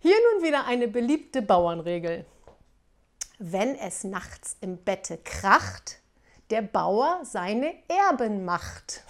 Hier nun wieder eine beliebte Bauernregel. Wenn es nachts im Bette kracht, der Bauer seine Erben macht.